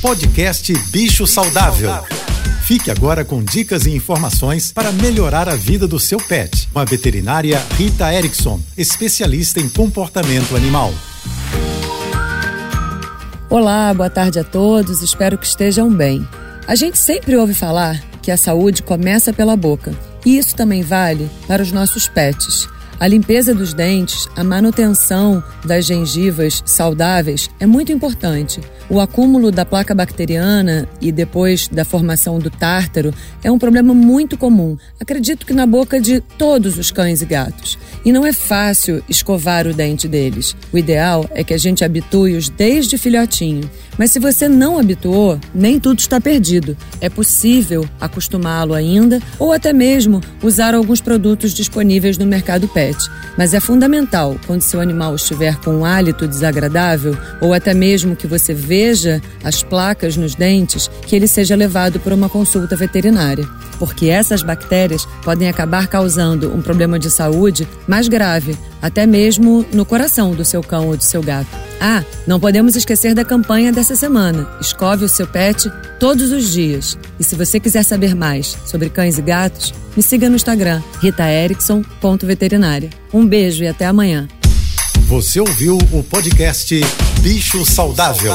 Podcast Bicho Saudável. Fique agora com dicas e informações para melhorar a vida do seu pet. Com a veterinária Rita Erickson, especialista em comportamento animal. Olá, boa tarde a todos, espero que estejam bem. A gente sempre ouve falar que a saúde começa pela boca, e isso também vale para os nossos pets. A limpeza dos dentes, a manutenção das gengivas saudáveis é muito importante. O acúmulo da placa bacteriana e depois da formação do tártaro é um problema muito comum. Acredito que na boca de todos os cães e gatos. E não é fácil escovar o dente deles. O ideal é que a gente habitue-os desde filhotinho. Mas se você não habituou, nem tudo está perdido. É possível acostumá-lo ainda ou até mesmo usar alguns produtos disponíveis no mercado pet. Mas é fundamental, quando seu animal estiver com um hálito desagradável ou até mesmo que você veja as placas nos dentes, que ele seja levado para uma consulta veterinária. Porque essas bactérias podem acabar causando um problema de saúde mais grave, até mesmo no coração do seu cão ou do seu gato. Ah, não podemos esquecer da campanha dessa semana. Escove o seu pet todos os dias. E se você quiser saber mais sobre cães e gatos, me siga no Instagram, ritaerickson.veterinária. Um beijo e até amanhã. Você ouviu o podcast Bicho Saudável.